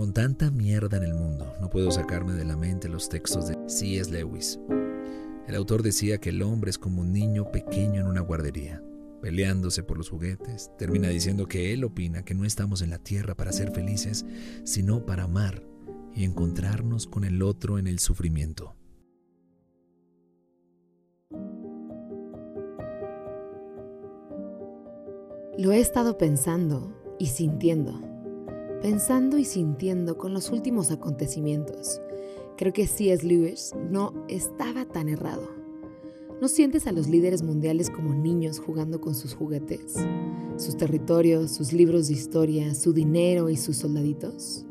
Con tanta mierda en el mundo, no puedo sacarme de la mente los textos de C.S. Lewis. El autor decía que el hombre es como un niño pequeño en una guardería, peleándose por los juguetes. Termina diciendo que él opina que no estamos en la tierra para ser felices, sino para amar y encontrarnos con el otro en el sufrimiento. Lo he estado pensando y sintiendo pensando y sintiendo con los últimos acontecimientos. Creo que C.S. Lewis no estaba tan errado. ¿No sientes a los líderes mundiales como niños jugando con sus juguetes, sus territorios, sus libros de historia, su dinero y sus soldaditos?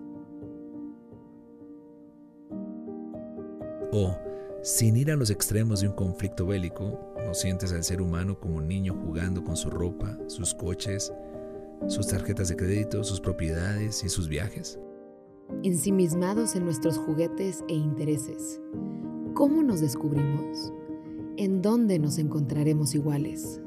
O, sin ir a los extremos de un conflicto bélico, ¿no sientes al ser humano como un niño jugando con su ropa, sus coches, sus tarjetas de crédito, sus propiedades y sus viajes. Ensimismados en nuestros juguetes e intereses, ¿cómo nos descubrimos? ¿En dónde nos encontraremos iguales?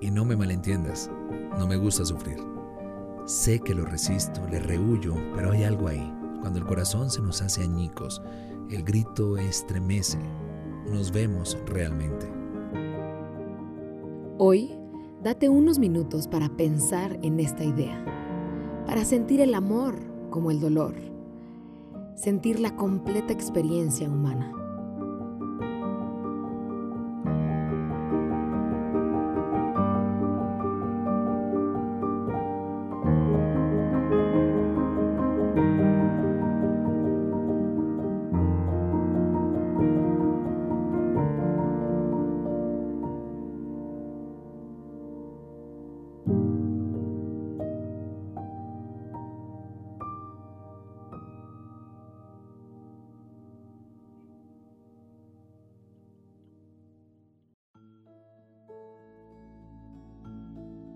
Y no me malentiendas, no me gusta sufrir. Sé que lo resisto, le rehuyo, pero hay algo ahí. Cuando el corazón se nos hace añicos, el grito estremece, nos vemos realmente. Hoy, date unos minutos para pensar en esta idea, para sentir el amor como el dolor, sentir la completa experiencia humana.